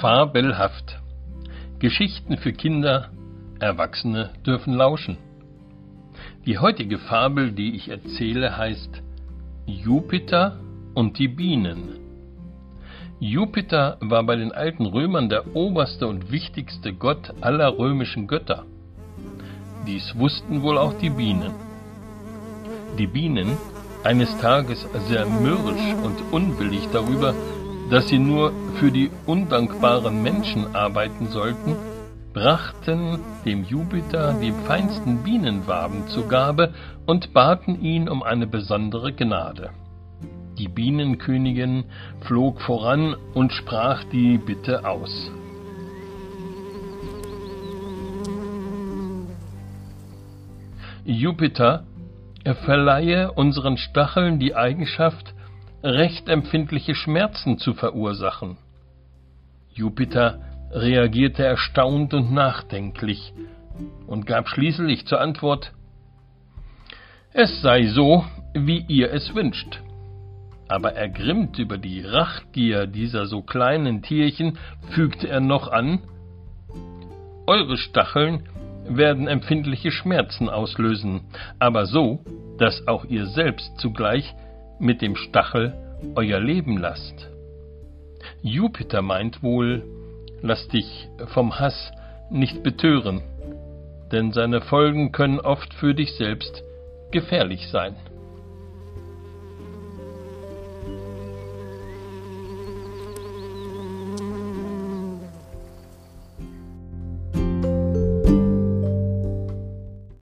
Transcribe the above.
Fabelhaft. Geschichten für Kinder, Erwachsene dürfen lauschen. Die heutige Fabel, die ich erzähle, heißt Jupiter und die Bienen. Jupiter war bei den alten Römern der oberste und wichtigste Gott aller römischen Götter. Dies wussten wohl auch die Bienen. Die Bienen, eines Tages sehr mürrisch und unwillig darüber, dass sie nur für die undankbaren Menschen arbeiten sollten, brachten dem Jupiter die feinsten Bienenwaben zu Gabe und baten ihn um eine besondere Gnade. Die Bienenkönigin flog voran und sprach die Bitte aus. Jupiter, verleihe unseren Stacheln die Eigenschaft, recht empfindliche Schmerzen zu verursachen. Jupiter reagierte erstaunt und nachdenklich und gab schließlich zur Antwort Es sei so, wie ihr es wünscht. Aber ergrimmt über die Rachgier dieser so kleinen Tierchen, fügte er noch an Eure Stacheln werden empfindliche Schmerzen auslösen, aber so, dass auch ihr selbst zugleich mit dem Stachel euer Leben lasst. Jupiter meint wohl, lass dich vom Hass nicht betören, denn seine Folgen können oft für dich selbst gefährlich sein.